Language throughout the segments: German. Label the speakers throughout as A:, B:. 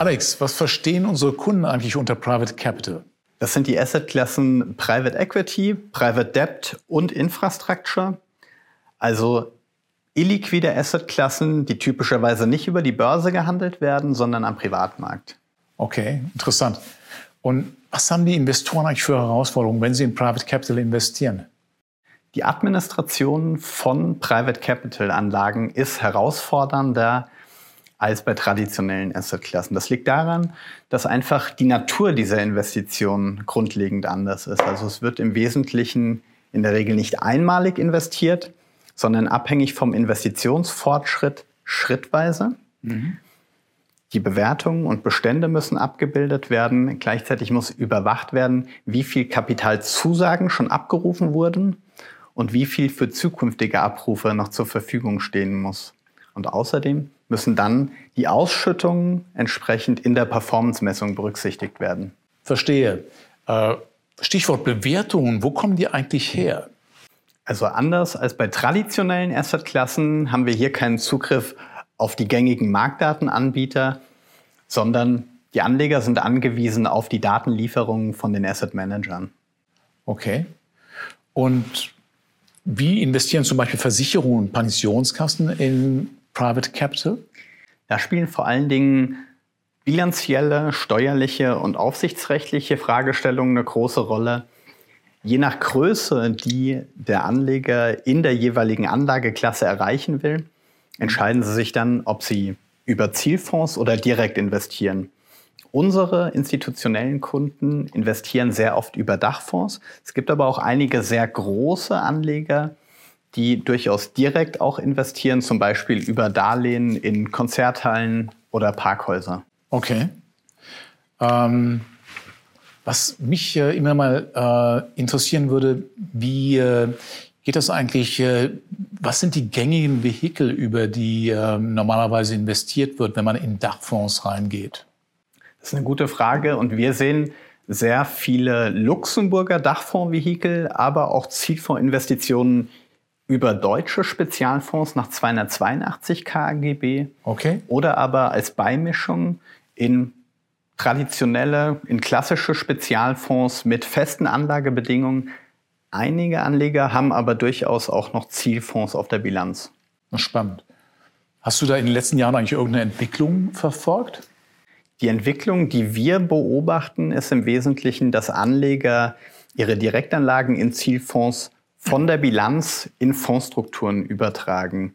A: Alex, was verstehen unsere Kunden eigentlich unter Private Capital?
B: Das sind die Assetklassen Private Equity, Private Debt und Infrastructure. Also illiquide Assetklassen, die typischerweise nicht über die Börse gehandelt werden, sondern am Privatmarkt.
A: Okay, interessant. Und was haben die Investoren eigentlich für Herausforderungen, wenn sie in Private Capital investieren?
B: Die Administration von Private Capital Anlagen ist herausfordernder als bei traditionellen Assetklassen. Das liegt daran, dass einfach die Natur dieser Investitionen grundlegend anders ist. Also es wird im Wesentlichen in der Regel nicht einmalig investiert, sondern abhängig vom Investitionsfortschritt schrittweise. Mhm. Die Bewertungen und Bestände müssen abgebildet werden. Gleichzeitig muss überwacht werden, wie viel Kapitalzusagen schon abgerufen wurden und wie viel für zukünftige Abrufe noch zur Verfügung stehen muss. Und außerdem müssen dann die Ausschüttungen entsprechend in der Performance-Messung berücksichtigt werden.
A: Verstehe. Äh, Stichwort Bewertungen, wo kommen die eigentlich her?
B: Also anders als bei traditionellen Assetklassen haben wir hier keinen Zugriff auf die gängigen Marktdatenanbieter, sondern die Anleger sind angewiesen auf die Datenlieferungen von den Asset Managern.
A: Okay. Und wie investieren zum Beispiel Versicherungen und Pensionskassen in Private Capital?
B: Da spielen vor allen Dingen bilanzielle, steuerliche und aufsichtsrechtliche Fragestellungen eine große Rolle. Je nach Größe, die der Anleger in der jeweiligen Anlageklasse erreichen will, entscheiden sie sich dann, ob sie über Zielfonds oder direkt investieren. Unsere institutionellen Kunden investieren sehr oft über Dachfonds. Es gibt aber auch einige sehr große Anleger, die durchaus direkt auch investieren, zum Beispiel über Darlehen in Konzerthallen oder Parkhäuser.
A: Okay. Ähm, was mich äh, immer mal äh, interessieren würde, wie äh, geht das eigentlich, äh, was sind die gängigen Vehikel, über die ähm, normalerweise investiert wird, wenn man in Dachfonds reingeht?
B: Das ist eine gute Frage und wir sehen sehr viele Luxemburger Dachfondsvehikel, aber auch Zielfondsinvestitionen über deutsche Spezialfonds nach 282 KGB
A: okay.
B: oder aber als Beimischung in traditionelle, in klassische Spezialfonds mit festen Anlagebedingungen. Einige Anleger haben aber durchaus auch noch Zielfonds auf der Bilanz.
A: Spannend. Hast du da in den letzten Jahren eigentlich irgendeine Entwicklung verfolgt?
B: Die Entwicklung, die wir beobachten, ist im Wesentlichen, dass Anleger ihre Direktanlagen in Zielfonds von der Bilanz in Fondsstrukturen übertragen.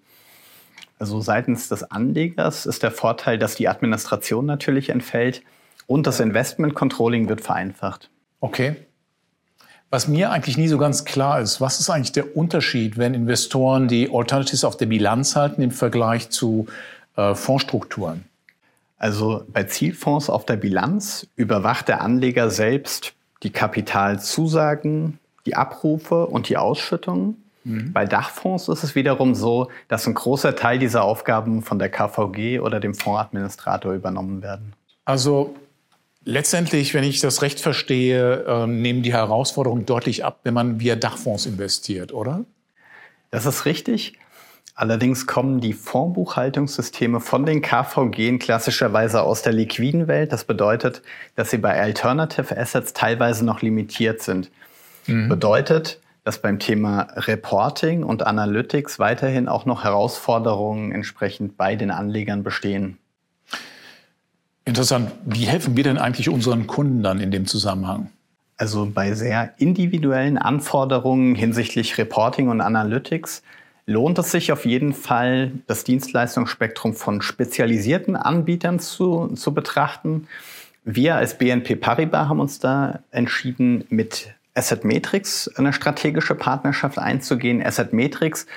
B: Also seitens des Anlegers ist der Vorteil, dass die Administration natürlich entfällt und das Investment Controlling wird vereinfacht.
A: Okay. Was mir eigentlich nie so ganz klar ist, was ist eigentlich der Unterschied, wenn Investoren die Alternatives auf der Bilanz halten im Vergleich zu äh, Fondsstrukturen?
B: Also bei Zielfonds auf der Bilanz überwacht der Anleger selbst die Kapitalzusagen, die Abrufe und die Ausschüttungen. Mhm. Bei Dachfonds ist es wiederum so, dass ein großer Teil dieser Aufgaben von der KVG oder dem Fondsadministrator übernommen werden.
A: Also letztendlich, wenn ich das recht verstehe, äh, nehmen die Herausforderungen deutlich ab, wenn man via Dachfonds investiert, oder?
B: Das ist richtig. Allerdings kommen die Fondsbuchhaltungssysteme von den KVG klassischerweise aus der liquiden Welt. Das bedeutet, dass sie bei Alternative Assets teilweise noch limitiert sind. Mhm. Bedeutet, dass beim Thema Reporting und Analytics weiterhin auch noch Herausforderungen entsprechend bei den Anlegern bestehen.
A: Interessant. Wie helfen wir denn eigentlich unseren Kunden dann in dem Zusammenhang?
B: Also bei sehr individuellen Anforderungen hinsichtlich Reporting und Analytics lohnt es sich auf jeden Fall, das Dienstleistungsspektrum von spezialisierten Anbietern zu, zu betrachten. Wir als BNP Paribas haben uns da entschieden, mit Asset Matrix eine strategische Partnerschaft einzugehen. Asset Matrix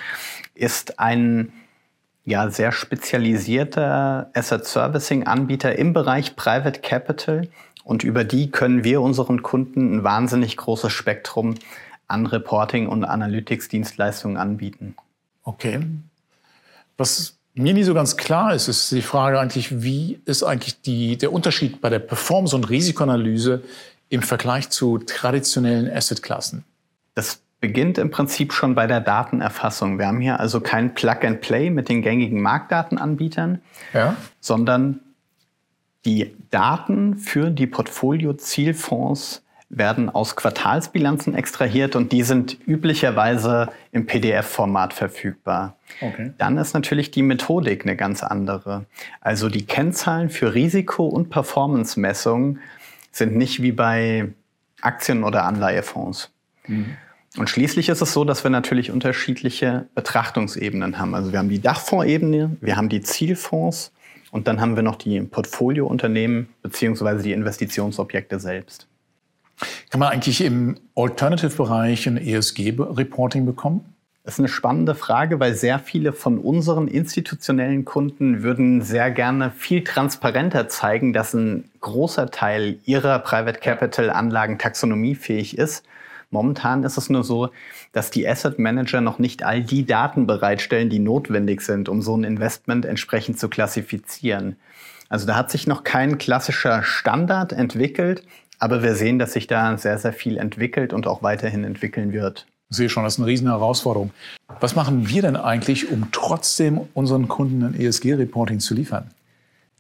B: ist ein ja, sehr spezialisierter Asset Servicing Anbieter im Bereich Private Capital. Und über die können wir unseren Kunden ein wahnsinnig großes Spektrum an Reporting und Analytics Dienstleistungen anbieten.
A: Okay. Was mir nie so ganz klar ist, ist die Frage eigentlich, wie ist eigentlich die, der Unterschied bei der Performance- und Risikoanalyse im Vergleich zu traditionellen Assetklassen?
B: Das beginnt im Prinzip schon bei der Datenerfassung. Wir haben hier also kein Plug-and-Play mit den gängigen Marktdatenanbietern, ja. sondern Die Daten für die Portfolio-Zielfonds werden aus Quartalsbilanzen extrahiert und die sind üblicherweise im PDF-Format verfügbar. Okay. Dann ist natürlich die Methodik eine ganz andere. Also die Kennzahlen für Risiko- und Performance-Messungen sind nicht wie bei Aktien- oder Anleihefonds. Mhm. Und schließlich ist es so, dass wir natürlich unterschiedliche Betrachtungsebenen haben. Also wir haben die Dachfondsebene, wir haben die Zielfonds und dann haben wir noch die Portfoliounternehmen beziehungsweise die Investitionsobjekte selbst.
A: Kann man eigentlich im Alternative-Bereich ein ESG-Reporting bekommen?
B: Das ist eine spannende Frage, weil sehr viele von unseren institutionellen Kunden würden sehr gerne viel transparenter zeigen, dass ein großer Teil ihrer Private Capital Anlagen taxonomiefähig ist. Momentan ist es nur so, dass die Asset Manager noch nicht all die Daten bereitstellen, die notwendig sind, um so ein Investment entsprechend zu klassifizieren. Also da hat sich noch kein klassischer Standard entwickelt, aber wir sehen, dass sich da sehr, sehr viel entwickelt und auch weiterhin entwickeln wird.
A: Ich sehe schon, das ist eine riesen Herausforderung. Was machen wir denn eigentlich, um trotzdem unseren Kunden ein ESG-Reporting zu liefern?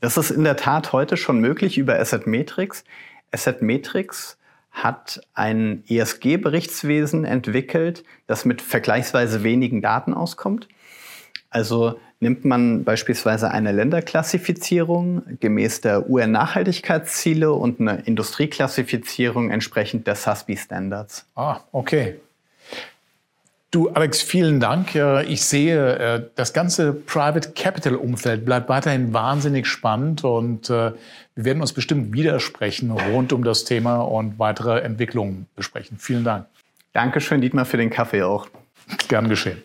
B: Das ist in der Tat heute schon möglich über Asset Metrics. Asset Metrics hat ein ESG-Berichtswesen entwickelt, das mit vergleichsweise wenigen Daten auskommt. Also nimmt man beispielsweise eine Länderklassifizierung gemäß der UN-Nachhaltigkeitsziele und eine Industrieklassifizierung entsprechend der SASB-Standards.
A: Ah, okay. Du, Alex, vielen Dank. Ich sehe, äh, das ganze Private Capital Umfeld bleibt weiterhin wahnsinnig spannend und äh, wir werden uns bestimmt widersprechen rund um das Thema und weitere Entwicklungen besprechen. Vielen Dank.
B: Dankeschön, Dietmar, für den Kaffee auch.
A: Gern geschehen.